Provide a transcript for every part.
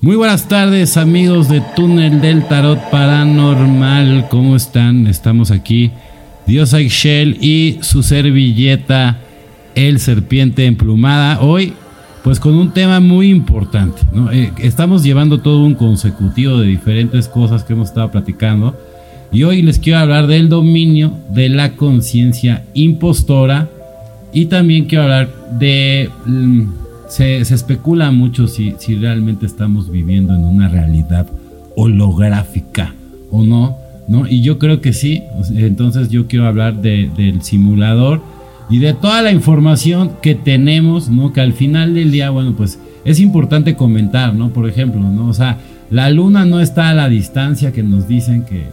Muy buenas tardes amigos de Túnel del Tarot Paranormal, ¿cómo están? Estamos aquí, Dios Shell y su servilleta, el serpiente emplumada. Hoy, pues con un tema muy importante, eh, estamos llevando todo un consecutivo de diferentes cosas que hemos estado platicando. Y hoy les quiero hablar del dominio de la conciencia impostora. Y también quiero hablar de... Mm, se, especula mucho si, si realmente estamos viviendo en una realidad holográfica o no, ¿no? Y yo creo que sí, entonces yo quiero hablar del simulador y de toda la información que tenemos, ¿no? Que al final del día, bueno, pues es importante comentar, ¿no? Por ejemplo, ¿no? O sea, la luna no está a la distancia que nos dicen que,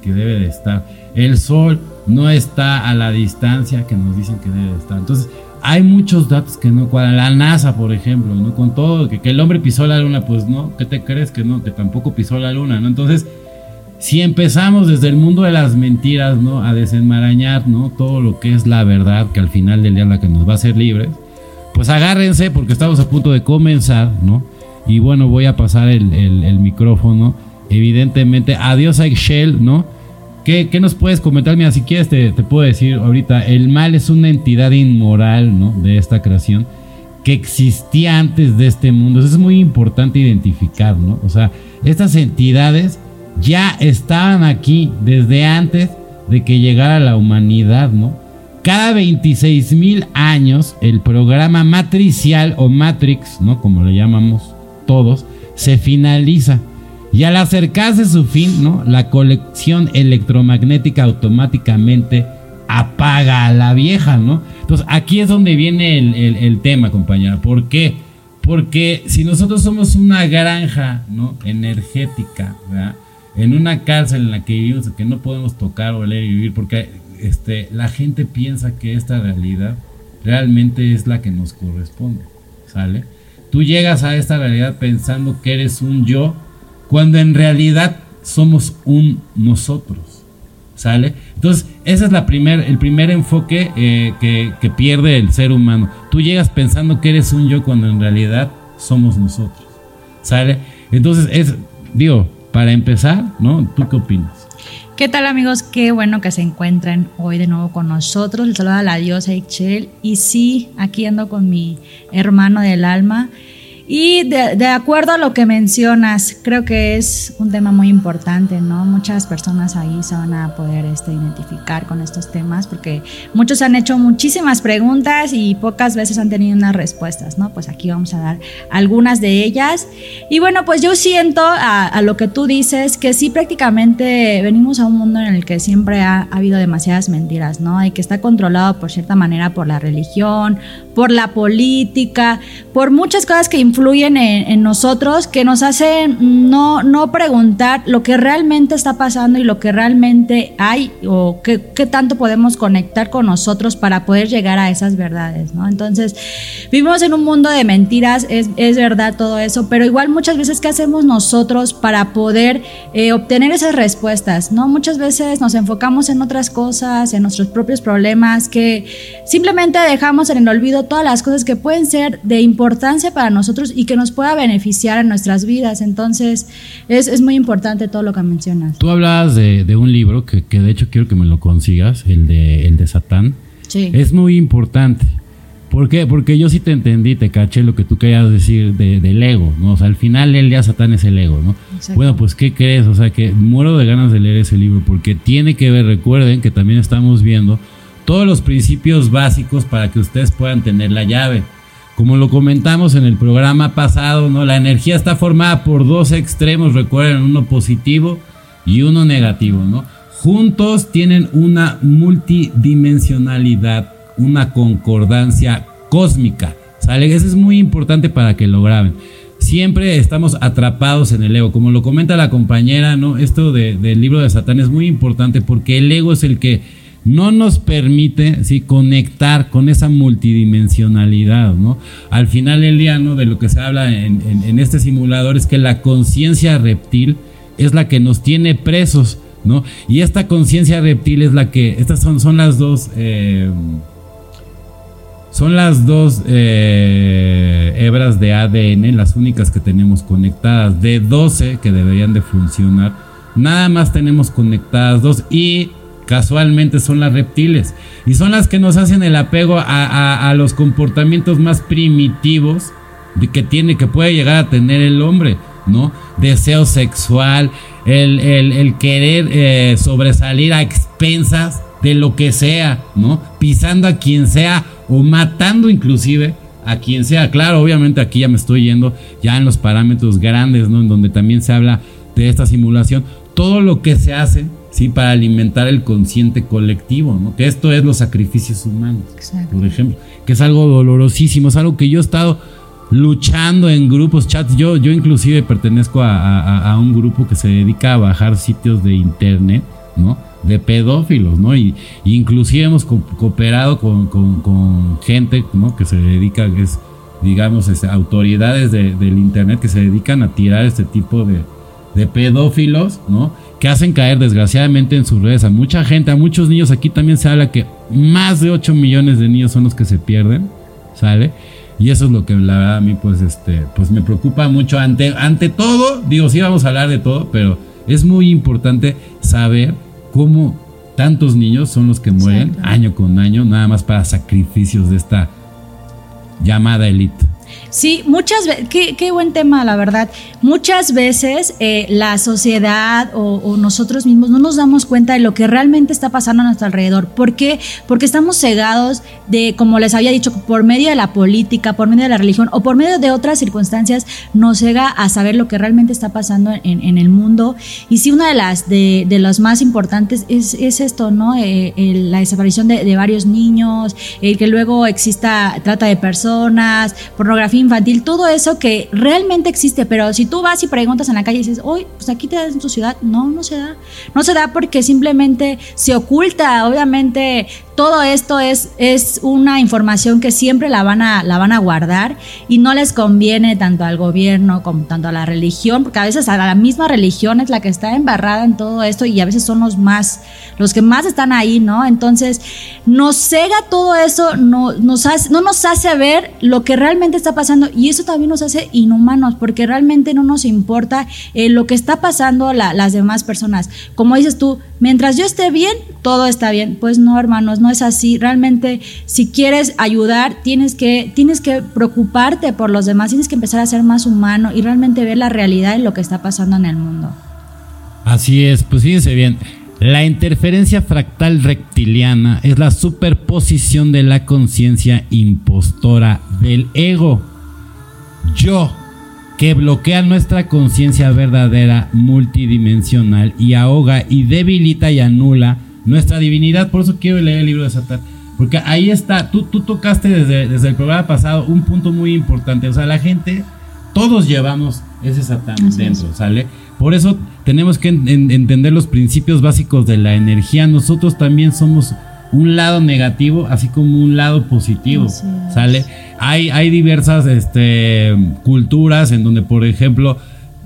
que debe de estar. El sol no está a la distancia que nos dicen que debe de estar. Entonces, hay muchos datos que no cuadran. La NASA, por ejemplo, ¿no? Con todo, que, el hombre pisó la luna, pues no, ¿qué te crees que no? Que tampoco pisó la luna, ¿no? Entonces, si empezamos desde el mundo de las mentiras, ¿no? A desenmarañar, ¿no? Todo lo que es la verdad, que al final del día la que nos va a hacer libres, pues agárrense porque estamos a punto de comenzar, ¿no? Y bueno, voy a pasar el, el micrófono. Evidentemente, adiós a Excel, ¿no? ¿Qué, nos puedes comentar? Mira, si quieres te, puedo decir ahorita, el mal es una entidad inmoral, ¿no? De esta creación que existía antes de este mundo. Es muy importante identificar, ¿no? O sea, estas entidades ya estaban aquí desde antes de que llegara la humanidad, ¿no? Cada 26 mil años el programa matricial o Matrix, ¿no? Como le llamamos todos, se finaliza. Y al acercarse su fin, ¿no? La colección electromagnética automáticamente apaga a la vieja, ¿no? Entonces aquí es donde viene el, tema, compañera. ¿Por qué? Porque si nosotros somos una granja, ¿no? Energética, ¿verdad? En una cárcel en la que vivimos, que no podemos tocar, oler y vivir, porque este, la gente piensa que esta realidad realmente es la que nos corresponde, ¿sale? Tú llegas a esta realidad pensando que eres un yo cuando en realidad somos un nosotros. ¿Sale? Entonces, ese es la primer, el primer enfoque eh, que, pierde el ser humano. Tú llegas pensando que eres un yo cuando en realidad somos nosotros. ¿Sale? Entonces, es, digo, para empezar, ¿no? ¿Tú qué opinas? ¿Qué tal amigos? Qué bueno que se encuentren hoy de nuevo con nosotros. Les saluda la diosa Ixchel. Y sí, aquí ando con mi hermano del alma. Y de, acuerdo a lo que mencionas, creo que es un tema muy importante, ¿no? Muchas personas ahí se van a poder este, identificar con estos temas porque muchos han hecho muchísimas preguntas y pocas veces han tenido unas respuestas, ¿no? Pues aquí vamos a dar algunas de ellas. Y bueno, pues yo siento a, lo que tú dices que sí prácticamente venimos a un mundo en el que siempre ha, habido demasiadas mentiras, ¿no? Y que está controlado por cierta manera por la religión, por la política, por muchas cosas que influyen en, nosotros, que nos hacen no, no preguntar lo que realmente está pasando y lo que realmente hay o qué, tanto podemos conectar con nosotros para poder llegar a esas verdades, ¿no? Entonces, vivimos en un mundo de mentiras, es, verdad todo eso, pero igual muchas veces, ¿qué hacemos nosotros para poder eh, obtener esas respuestas, ¿no? Muchas veces nos enfocamos en otras cosas, en nuestros propios problemas, que simplemente dejamos en el olvido todas las cosas que pueden ser de importancia para nosotros y que nos pueda beneficiar en nuestras vidas. Entonces, es, muy importante todo lo que mencionas. Tú hablabas de, un libro que, de hecho quiero que me lo consigas, el de, el de Satán. Sí. Es muy importante. ¿Por qué? Porque yo sí te entendí, te caché lo que tú querías decir del ego, ¿no? O sea, al final el día Satán es el ego, ¿no? Bueno, pues ¿qué crees? O sea, que muero de ganas de leer ese libro porque tiene que ver, recuerden que también estamos viendo todos los principios básicos para que ustedes puedan tener la llave. Como lo comentamos en el programa pasado, ¿no? La energía está formada por dos extremos, recuerden, uno positivo y uno negativo, ¿no? Juntos tienen una multidimensionalidad, una concordancia cósmica. ¿Sale? Eso es muy importante para que lo graben. Siempre estamos atrapados en el ego. Como lo comenta la compañera, ¿no? Esto del libro de Satán es muy importante porque el ego es el que no nos permite ¿sí? conectar con esa multidimensionalidad. ¿no? Al final el día ¿no? de lo que se habla en, este simulador es que la conciencia reptil es la que nos tiene presos. ¿no? Y esta conciencia reptil es la que, estas son, son las dos... Eh, son las dos eh, hebras de ADN, las únicas que tenemos conectadas, de 12 que deberían de funcionar. Nada más tenemos conectadas dos y casualmente son las reptiles. Y son las que nos hacen el apego a, los comportamientos más primitivos de que tiene, que puede llegar a tener el hombre, ¿no? Deseo sexual, el, querer eh, sobresalir a expensas de lo que sea, ¿no? Pisando a quien sea o matando inclusive a quien sea. Claro, obviamente aquí ya me estoy yendo ya en los parámetros grandes, ¿no? En donde también se habla de esta simulación. Todo lo que se hace, ¿sí? Para alimentar el consciente colectivo, ¿no? Que esto es los sacrificios humanos, por ejemplo. Que es algo dolorosísimo, es algo que yo he estado luchando en grupos, chats. Yo, yo inclusive pertenezco a un grupo que se dedica a bajar sitios de internet, ¿no? de pedófilos, ¿no? Y, inclusive hemos cooperado con, gente, ¿no? Que se dedica, es, digamos, este, autoridades del Internet que se dedican a tirar este tipo de, de pedófilos, ¿no? Que hacen caer desgraciadamente en sus redes a mucha gente, a muchos niños. Aquí también se habla que más de 8 millones de niños son los que se pierden, ¿sale? Y eso es lo que la verdad a mí pues este pues me preocupa mucho ante ante todo, digo, sí vamos a hablar de todo, pero es muy importante saber cómo tantos niños son los que mueren año con año, nada más para sacrificios de esta llamada élite. Sí, muchas veces, qué, buen tema, la verdad. Muchas veces eh, la sociedad o, nosotros mismos no nos damos cuenta de lo que realmente está pasando a nuestro alrededor. ¿Por qué? Porque estamos cegados de, como les había dicho, por medio de la política, por medio de la religión o por medio de otras circunstancias, nos cega a saber lo que realmente está pasando en, el mundo. Y sí, una de las de, de las más importantes es, esto, ¿no? Eh, la desaparición de, de varios niños, el que luego exista trata de personas, pornografía infantil, todo eso que realmente existe, pero si tú vas y preguntas en la calle y dices, hoy, pues aquí te das en tu ciudad, no, no se da. No se da porque simplemente se oculta, obviamente todo esto es, es una información que siempre la van, a, la van a guardar y no les conviene tanto al gobierno como tanto a la religión, porque a veces a la misma religión es la que está embarrada en todo esto y a veces son los más, los que más están ahí, ¿no? Entonces, nos cega todo eso, no nos hace, no nos hace ver lo que realmente está pasando y eso también nos hace inhumanos, porque realmente no nos importa eh, lo que está pasando las demás personas. Como dices tú, mientras yo esté bien, todo está bien. Pues no, hermanos, no es así. Realmente, si quieres ayudar, tienes que, tienes que preocuparte por los demás, tienes que empezar a ser más humano y realmente ver la realidad de lo que está pasando en el mundo. Así es, pues fíjense bien. La interferencia fractal reptiliana es la superposición de la conciencia impostora del ego. Yo, que bloquea nuestra conciencia verdadera multidimensional y ahoga y debilita y anula nuestra divinidad. Por eso quiero leer el libro de Satán. Porque ahí está, tú, tú tocaste desde, desde el programa pasado un punto muy importante. O sea, la gente, todos llevamos ese Satán dentro, ¿sale? Por eso tenemos que entender los principios básicos de la energía. Nosotros también somos un lado negativo, así como un lado positivo, ¿sale? Hay, hay diversas este, culturas en donde, por ejemplo,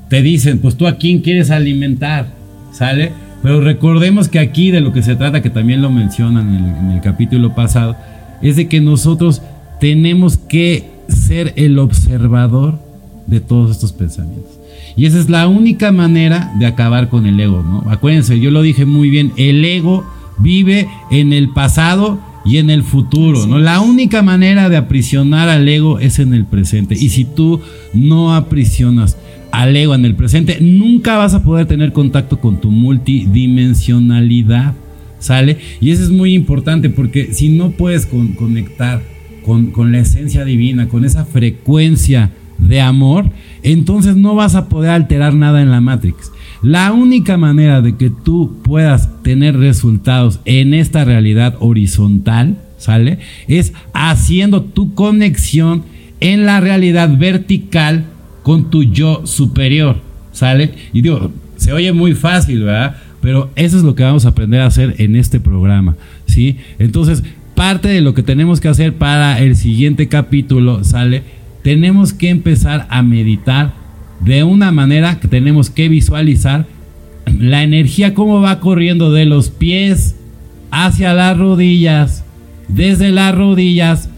te dicen, pues tú a quién quieres alimentar, ¿sale? Pero recordemos que aquí de lo que se trata, que también lo mencionan en el, capítulo pasado, es de que nosotros tenemos que ser el observador de todos estos pensamientos. Y esa es la única manera de acabar con el ego, ¿no? Acuérdense, yo lo dije muy bien, el ego vive en el pasado y en el futuro, ¿no? La única manera de aprisionar al ego es en el presente. Y si tú no aprisionas al ego en el presente, nunca vas a poder tener contacto con tu multidimensionalidad. ¿Sale? Y eso es muy importante porque si no puedes conectar con, con la esencia divina, con esa frecuencia de amor, entonces no vas a poder alterar nada en la Matrix. La única manera de que tú puedas tener resultados en esta realidad horizontal, ¿sale? Es haciendo tu conexión en la realidad vertical con tu yo superior, ¿sale? Y digo, se oye muy fácil, ¿verdad? Pero eso es lo que vamos a aprender a hacer en este programa, ¿sí? Entonces, parte de lo que tenemos que hacer para el siguiente capítulo, ¿sale? Tenemos que empezar a meditar de una manera que tenemos que visualizar la energía cómo va corriendo de los pies hacia las rodillas, desde las rodillas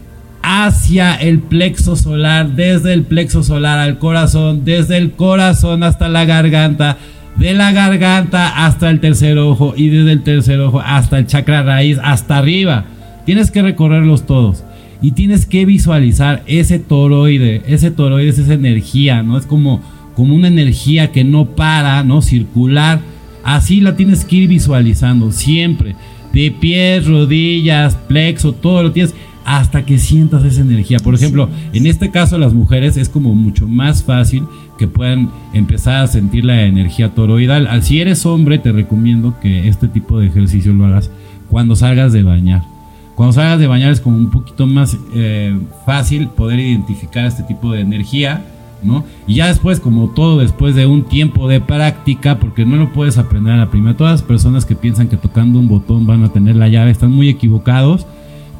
hacia el plexo solar, desde el plexo solar al corazón, desde el corazón hasta la garganta, de la garganta hasta el tercer ojo y desde el tercer ojo hasta el chakra raíz, hasta arriba. Tienes que recorrerlos todos y tienes que visualizar ese toroide, ese toroide es esa energía, ¿no? Es como, como una energía que no para, ¿no? Circular. Así la tienes que ir visualizando siempre. De pies, rodillas, plexo, todo lo tienes hasta que sientas esa energía. Por ejemplo, en este caso las mujeres es como mucho más fácil que puedan empezar a sentir la energía toroidal. Si eres hombre, te recomiendo que este tipo de ejercicio lo hagas cuando salgas de bañar. Cuando salgas de bañar es como un poquito más eh, fácil poder identificar este tipo de energía. ¿No? Y ya después, como todo, después de un tiempo de práctica, porque no lo puedes aprender a la primera. Todas las personas que piensan que tocando un botón van a tener la llave están muy equivocados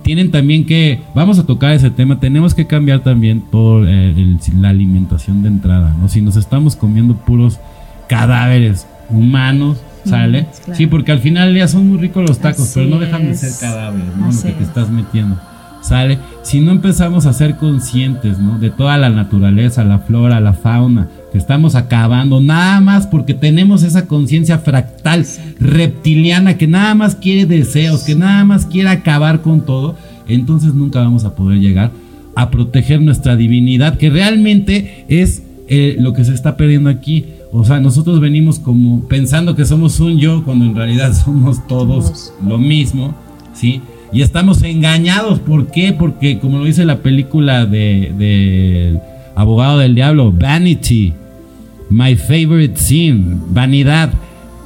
tienen también que, vamos a tocar ese tema, tenemos que cambiar también eh, la alimentación de entrada, ¿no? Si nos estamos comiendo puros cadáveres humanos, ¿sale? Sí, porque al final ya son muy ricos los tacos, pero no dejan de ser cadáveres, ¿no? Lo que te estás metiendo. ¿Sale? Si no empezamos a ser conscientes, ¿no? De toda la naturaleza, la flora, la fauna, que estamos acabando, nada más porque tenemos esa conciencia fractal, reptiliana, que nada más quiere deseos, que nada más quiere acabar con todo, entonces nunca vamos a poder llegar a proteger nuestra divinidad, que realmente es eh, lo que se está perdiendo aquí. O sea, nosotros venimos como pensando que somos un yo, cuando en realidad somos todos lo mismo, ¿sí? Y estamos engañados. ¿Por qué? Porque, como lo dice la película de, Abogado del Diablo, Vanity, my favorite sin, vanidad,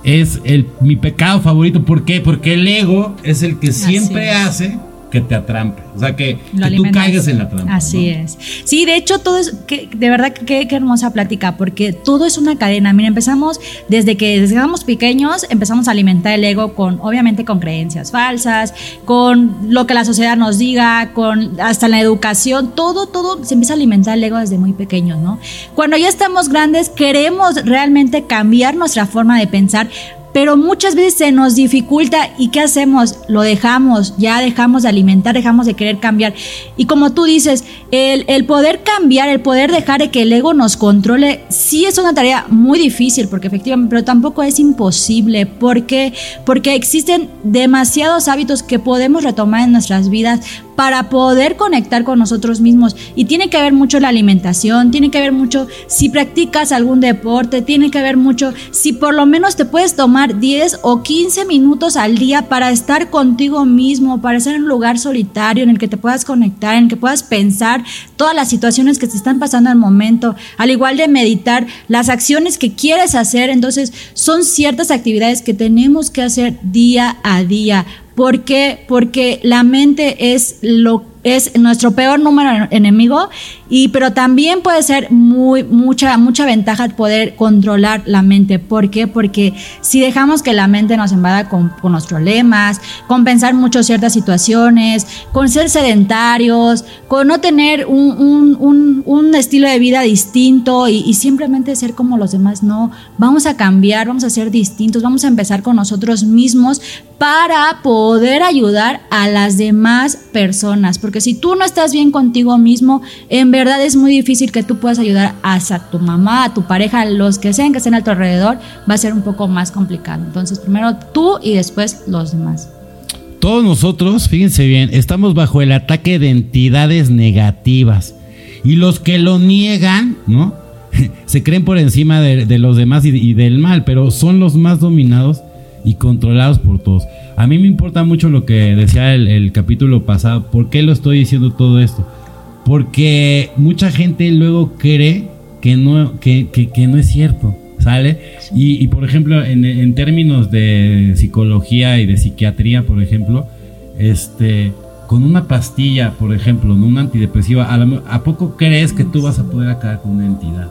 es el, mi pecado favorito. ¿Por qué? Porque el ego es el que siempre hace que te atrampe. O sea, que, tú caigas en la trampa. Así es. Sí, de hecho, todo es, que, de verdad, qué hermosa plática, porque todo es una cadena. Mira, empezamos desde que desde que éramos pequeños, empezamos a alimentar el ego con, obviamente, con creencias falsas, con lo que la sociedad nos diga, con hasta la educación, todo, todo se empieza a alimentar el ego desde muy pequeños, ¿no? Cuando ya estamos grandes, queremos realmente cambiar nuestra forma de pensar pero muchas veces se nos dificulta y ¿qué hacemos? Lo dejamos, ya dejamos de alimentar, dejamos de querer cambiar. Y como tú dices, el, poder cambiar, el poder dejar de que el ego nos controle, sí es una tarea muy difícil, porque efectivamente, pero tampoco es imposible, porque, porque existen demasiados hábitos que podemos retomar en nuestras vidas para poder conectar con nosotros mismos. Y tiene que ver mucho la alimentación, tiene que ver mucho si practicas algún deporte, tiene que ver mucho si por lo menos te puedes tomar 10 o 15 minutos al día para estar contigo mismo, para estar en un lugar solitario en el que te puedas conectar, en el que puedas pensar todas las situaciones que te están pasando al momento, al igual de meditar las acciones que quieres hacer. Entonces, son ciertas actividades que tenemos que hacer día a día ¿Por qué? Porque la mente es lo es nuestro peor número enemigo y pero también puede ser muy mucha mucha ventaja poder controlar la mente ¿por qué? porque si dejamos que la mente nos invada con, con los problemas con pensar mucho ciertas situaciones con ser sedentarios con no tener un, un, un, estilo de vida distinto y, y simplemente ser como los demás no vamos a cambiar vamos a ser distintos vamos a empezar con nosotros mismos para poder ayudar a las demás personas porque si tú no estás bien contigo mismo, en verdad es muy difícil que tú puedas ayudar a, tu mamá, a tu pareja, a los que sean que estén a tu alrededor, va a ser un poco más complicado. Entonces, primero tú y después los demás. Todos nosotros, fíjense bien, estamos bajo el ataque de entidades negativas. Y los que lo niegan, ¿no? Se creen por encima de, los demás y del mal, pero son los más dominados y controlados por todos. A mí me importa mucho lo que decía el, capítulo pasado. ¿Por qué lo estoy diciendo todo esto? Porque mucha gente luego cree que no, que, no es cierto. ¿Sale? Y, por ejemplo, en, términos de psicología y de psiquiatría, por ejemplo, este, con una pastilla, por ejemplo, ¿no? una antidepresiva, ¿a, ¿a poco crees que tú vas a poder acabar con una entidad?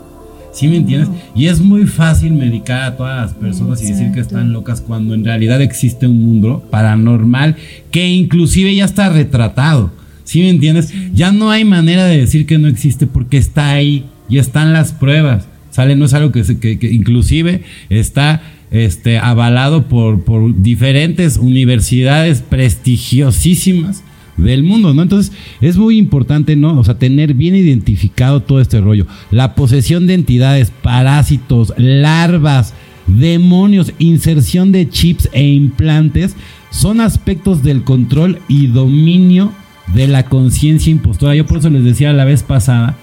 ¿Sí me entiendes? Y es muy fácil medicar a todas las personas y decir que están locas cuando en realidad existe un mundo paranormal que inclusive ya está retratado. ¿Sí me entiendes? Ya no hay manera de decir que no existe porque está ahí y están las pruebas. ¿Sale? No es algo que, que, inclusive está este, avalado por, por diferentes universidades prestigiosísimas del mundo, ¿no? Entonces es muy importante, ¿no? O sea, tener bien identificado todo este rollo. La posesión de entidades, parásitos, larvas, demonios, inserción de chips e implantes son aspectos del control y dominio de la conciencia impostora. Yo por eso les decía la vez pasada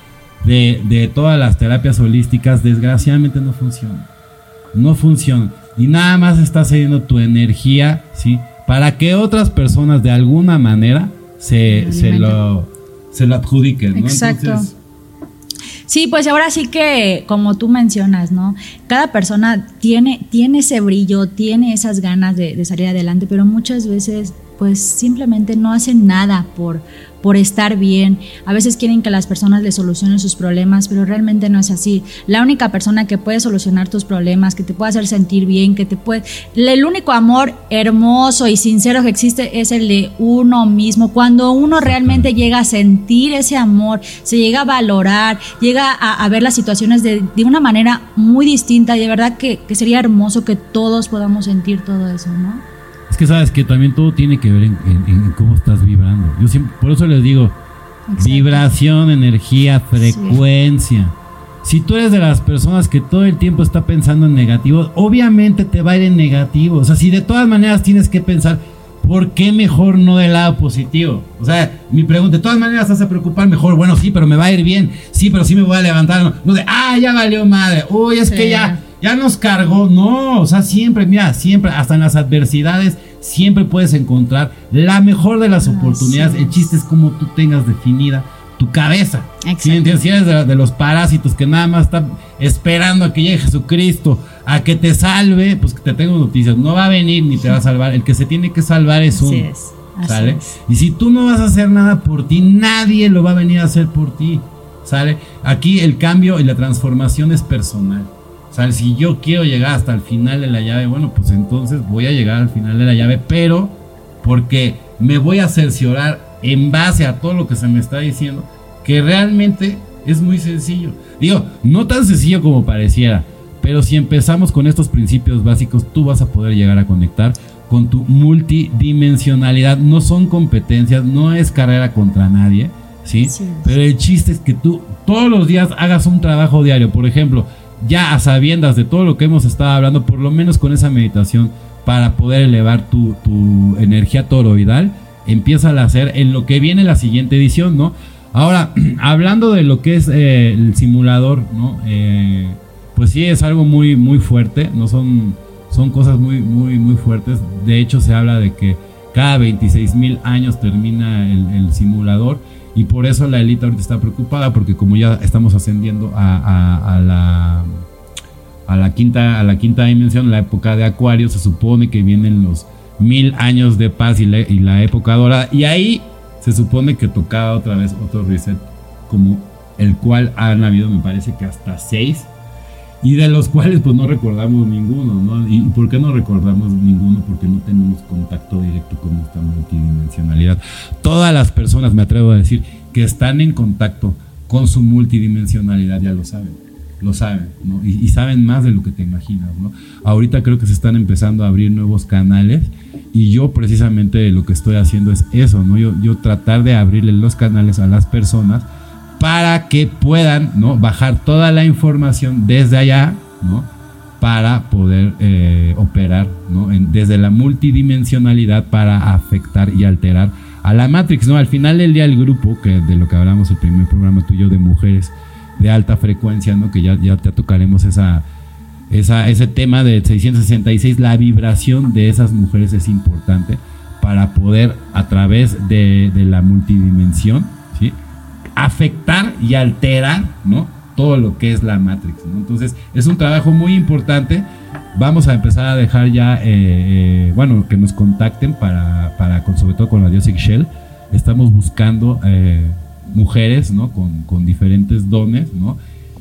de, de todas las terapias holísticas, desgraciadamente no funcionan. No funcionan. Y nada más estás cediendo tu energía, ¿sí? Para que otras personas de alguna manera se, se lo, se lo adjudiquen. ¿no? Exacto. Sí, pues ahora sí que, como tú mencionas, ¿no? Cada persona tiene, tiene ese brillo, tiene esas ganas de, de salir adelante, pero muchas veces pues simplemente no hacen nada por, por estar bien. A veces quieren que las personas les solucionen sus problemas, pero realmente no es así. La única persona que puede solucionar tus problemas, que te puede hacer sentir bien, que te puede... El único amor hermoso y sincero que existe es el de uno mismo. Cuando uno realmente llega a sentir ese amor, se llega a valorar, llega a, a ver las situaciones de, de, una manera muy distinta y de verdad que, que sería hermoso que todos podamos sentir todo eso, ¿no? Que sabes que también todo tiene que ver en, en, en cómo estás vibrando. Yo siempre, por eso les digo, Exacto. vibración, energía, frecuencia. Sí. Si tú eres de las personas que todo el tiempo está pensando en negativo, obviamente te va a ir en negativo. O sea, si de todas maneras tienes que pensar, ¿por qué mejor no del lado positivo? O sea, mi pregunta, de todas maneras vas a preocupar mejor. Bueno, sí, pero me va a ir bien. Sí, pero sí me voy a levantar. No, no de, ah, ya valió madre. Uy, es sí. que ya ya nos cargó. No, o sea, siempre, mira, siempre, hasta en las adversidades, siempre puedes encontrar la mejor de las ah, oportunidades. Sí. El chiste es cómo tú tengas definida tu cabeza. Si entiendes, de, de, los parásitos que nada más están esperando a que llegue Jesucristo, a que te salve, pues que te tengo noticias. No va a venir ni te va a salvar. El que se tiene que salvar es uno. Es. ¿Sale? Es. Y si tú no vas a hacer nada por ti, nadie lo va a venir a hacer por ti. ¿Sale? Aquí el cambio y la transformación es personal. Sea, si yo quiero llegar hasta el final de la llave, bueno, pues entonces voy a llegar al final de la llave, pero porque me voy a cerciorar en base a todo lo que se me está diciendo, que realmente es muy sencillo. Digo, no tan sencillo como pareciera, pero si empezamos con estos principios básicos, tú vas a poder llegar a conectar con tu multidimensionalidad. No son competencias, no es carrera contra nadie, ¿sí? sí. Pero el chiste es que tú todos los días hagas un trabajo diario. Por ejemplo, ya a sabiendas de todo lo que hemos estado hablando, por lo menos con esa meditación, para poder elevar tu, tu energía toroidal, empieza a hacer en lo que viene la siguiente edición, ¿no? Ahora, hablando de lo que es eh, el simulador, ¿no? Eh, pues sí, es algo muy, muy fuerte, ¿no? Son, son cosas muy, muy, muy fuertes. De hecho, se habla de que cada 26 mil años termina el, el simulador y por eso la élite ahorita está preocupada, porque como ya estamos ascendiendo a, la, a, la quinta, a la quinta dimensión, la época de Acuario, se supone que vienen los mil años de paz y la, y la época dorada. Y ahí se supone que tocaba otra vez otro reset, como el cual han habido, me parece que hasta seis y de los cuales pues no recordamos ninguno, ¿no? ¿Y por qué no recordamos ninguno? Porque no tenemos contacto directo con esta multidimensionalidad. Todas las personas, me atrevo a decir, que están en contacto con su multidimensionalidad ya lo saben, lo saben, ¿no? Y, y saben más de lo que te imaginas, ¿no? Ahorita creo que se están empezando a abrir nuevos canales y yo precisamente lo que estoy haciendo es eso, ¿no? Yo, yo tratar de abrirle los canales a las personas para que puedan ¿no? bajar toda la información desde allá, ¿no? para poder eh, operar ¿no? desde la multidimensionalidad para afectar y alterar a la Matrix. ¿no? Al final del día el grupo, que de lo que hablamos el primer programa tuyo de mujeres de alta frecuencia, ¿no? que ya, ya te tocaremos esa, esa, ese tema de 666, la vibración de esas mujeres es importante para poder a través de, de la multidimensión, ¿sí? Afectar y alterar, ¿no? Todo lo que es la Matrix. Entonces, es un trabajo muy importante. Vamos a empezar a dejar ya, eh, eh, bueno, que nos contacten para, para con, sobre todo con la Diosic Shell. Estamos buscando eh, mujeres, ¿no? Con, con, diferentes dones, ¿no?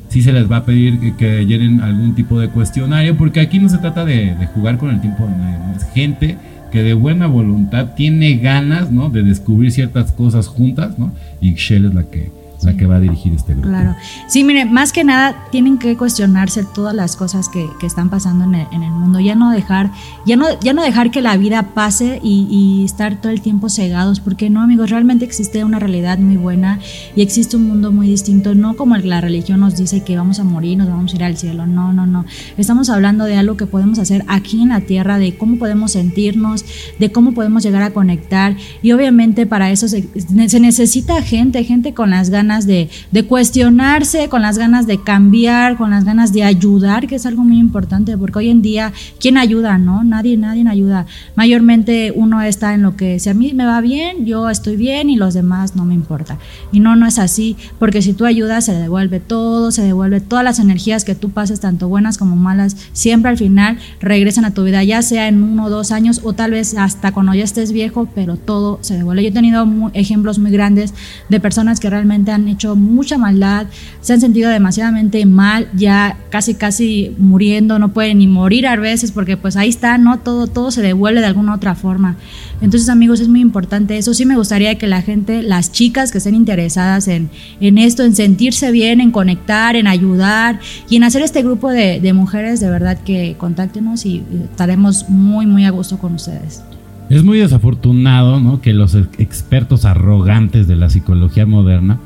Sí se les va a pedir que, llenen algún tipo de cuestionario, porque aquí no se trata de, de jugar con el tiempo de nadie. Es gente que de buena voluntad tiene ganas, ¿no? De descubrir ciertas cosas juntas, ¿no? Y Shell es la que, la que va a dirigir este grupo. Claro. Sí, mire, más que nada tienen que cuestionarse todas las cosas que, que están pasando en el, en el, mundo. Ya no dejar, ya no, ya no dejar que la vida pase y, y, estar todo el tiempo cegados, porque no, amigos, realmente existe una realidad muy buena y existe un mundo muy distinto, no como la religión nos dice que vamos a morir, nos vamos a ir al cielo. No, no, no. Estamos hablando de algo que podemos hacer aquí en la tierra, de cómo podemos sentirnos, de cómo podemos llegar a conectar. Y obviamente para eso se, se necesita gente, gente con las ganas de, de, cuestionarse, con las ganas de cambiar, con las ganas de ayudar, que es algo muy importante, porque hoy en día, ¿quién ayuda? No, nadie, nadie ayuda. Mayormente uno está en lo que si a mí me va bien, yo estoy bien y los demás no me importa. Y no, no es así, porque si tú ayudas, se devuelve todo, se devuelve todas las energías que tú pases, tanto buenas como malas, siempre al final regresan a tu vida, ya sea en uno o dos años o tal vez hasta cuando ya estés viejo, pero todo se devuelve. Yo he tenido ejemplos muy grandes de personas que realmente han han hecho mucha maldad, se han sentido demasiadamente mal, ya casi casi muriendo, no pueden ni morir a veces porque pues ahí está, ¿no? Todo, todo se devuelve de alguna otra forma. Entonces amigos, es muy importante eso. Sí me gustaría que la gente, las chicas que estén interesadas en, en esto, en sentirse bien, en conectar, en ayudar y en hacer este grupo de, de mujeres, de verdad que contáctenos y estaremos muy, muy a gusto con ustedes. Es muy desafortunado ¿no? que los expertos arrogantes de la psicología moderna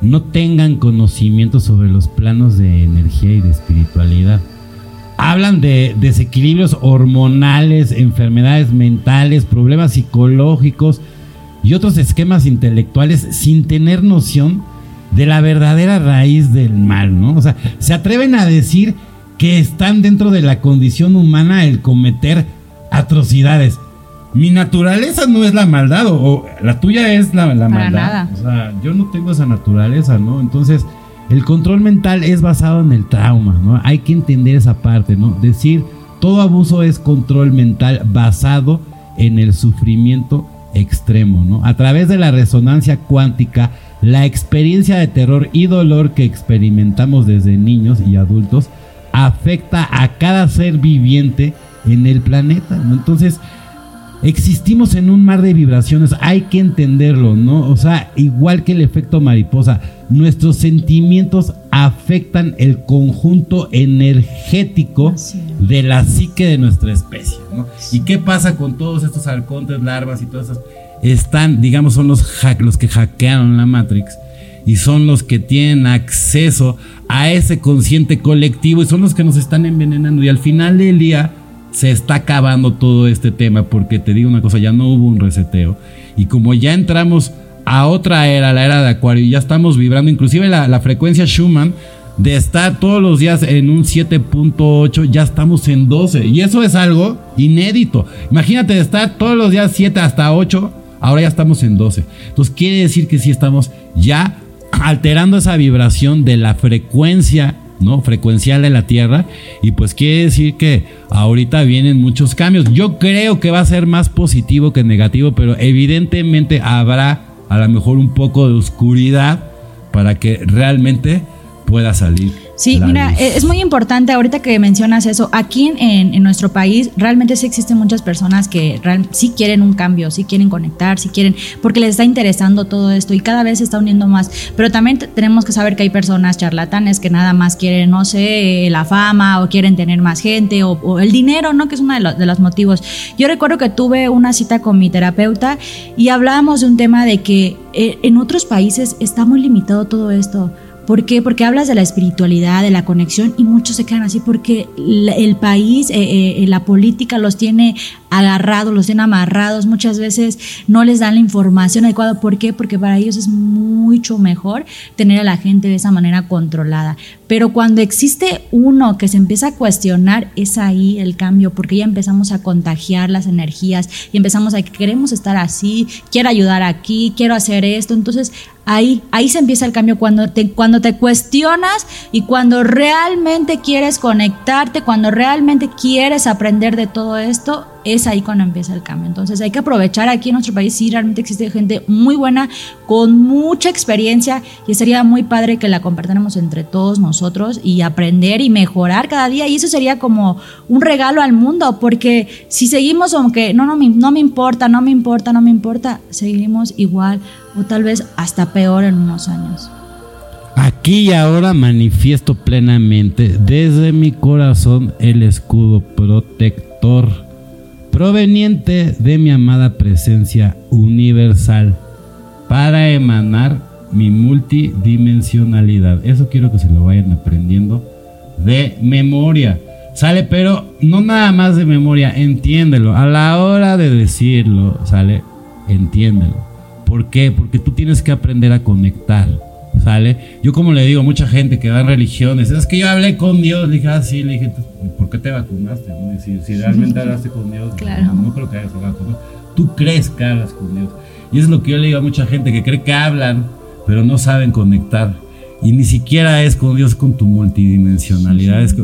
no tengan conocimiento sobre los planos de energía y de espiritualidad. Hablan de desequilibrios hormonales, enfermedades mentales, problemas psicológicos y otros esquemas intelectuales sin tener noción de la verdadera raíz del mal, ¿no? O sea, se atreven a decir que están dentro de la condición humana el cometer atrocidades mi naturaleza no es la maldad, o, la tuya es la, la maldad. Nada. O sea, yo no tengo esa naturaleza, ¿no? Entonces, el control mental es basado en el trauma, ¿no? Hay que entender esa parte, ¿no? Decir, todo abuso es control mental basado en el sufrimiento extremo, ¿no? A través de la resonancia cuántica, la experiencia de terror y dolor que experimentamos desde niños y adultos afecta a cada ser viviente en el planeta, ¿no? Entonces, Existimos en un mar de vibraciones, hay que entenderlo, ¿no? O sea, igual que el efecto mariposa, nuestros sentimientos afectan el conjunto energético de la psique de nuestra especie, ¿no? ¿Y qué pasa con todos estos arcontes, larvas y todas esas? Están, digamos, son los, los que hackearon la Matrix y son los que tienen acceso a ese consciente colectivo y son los que nos están envenenando y al final del día se está acabando todo este tema porque te digo una cosa, ya no hubo un reseteo y como ya entramos a otra era, la era de Acuario, ya estamos vibrando, inclusive la, la frecuencia Schumann de estar todos los días en un 7.8, ya estamos en 12 y eso es algo inédito. Imagínate de estar todos los días 7 hasta 8, ahora ya estamos en 12. Entonces quiere decir que sí estamos ya alterando esa vibración de la frecuencia ¿no? frecuencial de la Tierra y pues quiere decir que ahorita vienen muchos cambios. Yo creo que va a ser más positivo que negativo, pero evidentemente habrá a lo mejor un poco de oscuridad para que realmente pueda salir Sí, mira, e, es muy importante ahorita que mencionas eso. Aquí en, nuestro país realmente sí existen muchas personas que sí quieren un cambio, sí quieren conectar, sí quieren, porque les está interesando todo esto y cada vez se está uniendo más. Pero también tenemos que saber que hay personas charlatanes que nada más quieren, no sé, la fama o quieren tener más gente o, el dinero, ¿no? Que es uno de los, de los motivos. Yo recuerdo que tuve una cita con mi terapeuta y hablábamos de un tema de que eh, en otros países está muy limitado todo esto ¿Por qué? Porque hablas de la espiritualidad, de la conexión y muchos se quedan así porque el país, eh, eh, la política los tiene agarrados, los tienen amarrados, muchas veces no les dan la información adecuada. ¿Por qué? Porque para ellos es mucho mejor tener a la gente de esa manera controlada. Pero cuando existe uno que se empieza a cuestionar, es ahí el cambio, porque ya empezamos a contagiar las energías y empezamos a que queremos estar así, quiero ayudar aquí, quiero hacer esto. Entonces Ahí, ahí se empieza el cambio cuando te, cuando te cuestionas y cuando realmente quieres conectarte, cuando realmente quieres aprender de todo esto, es ahí cuando empieza el cambio. Entonces hay que aprovechar aquí en nuestro país, sí, realmente existe gente muy buena, con mucha experiencia y sería muy padre que la compartáramos entre todos nosotros y aprender y mejorar cada día. Y eso sería como un regalo al mundo, porque si seguimos aunque no, no, no me importa, no me importa, no me importa, seguimos igual o tal vez hasta peor en unos años. Aquí y ahora manifiesto plenamente desde mi corazón el escudo protector proveniente de mi amada presencia universal para emanar mi multidimensionalidad. Eso quiero que se lo vayan aprendiendo de memoria. Sale, pero no nada más de memoria, entiéndelo. A la hora de decirlo, sale, entiéndelo. ¿Por qué? Porque tú tienes que aprender a conectar. ¿Sale? Yo como le digo a mucha gente que va en religiones, es que yo hablé con Dios, le dije, ah, sí, le dije, ¿por qué te vacunaste? Si, si, realmente hablaste con Dios, claro. no, creo que hayas hablado con Dios. Tú crees que hablas con Dios. Y es lo que yo le digo a mucha gente que cree que hablan, pero no saben conectar. Y ni siquiera es con Dios, con tu multidimensionalidad. Es,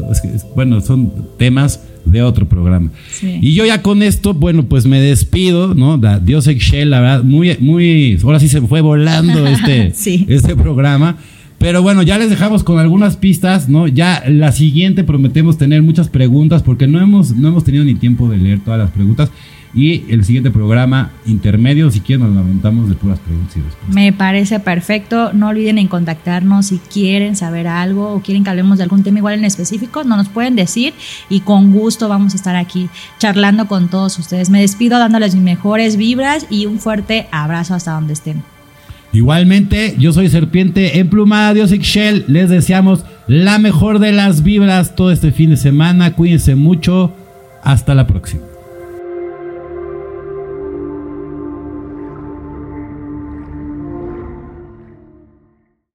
bueno, son temas de otro programa. Y yo ya con esto, bueno, pues me despido, ¿no? Dios Excel, la verdad, muy, muy, ahora sí se fue volando este, este programa. Pero bueno, ya les dejamos con algunas pistas, ¿no? Ya la siguiente prometemos tener muchas preguntas porque no hemos, no hemos tenido ni tiempo de leer todas las preguntas. Y el siguiente programa intermedio, si quieren, nos lamentamos de puras preguntas y respuestas. Me parece perfecto. No olviden en contactarnos si quieren saber algo o quieren que hablemos de algún tema igual en específico, no nos pueden decir y con gusto vamos a estar aquí charlando con todos ustedes. Me despido dándoles mis mejores vibras y un fuerte abrazo hasta donde estén. Igualmente, yo soy Serpiente Emplumada, Dios Shell. Les deseamos la mejor de las vibras todo este fin de semana. Cuídense mucho. Hasta la próxima.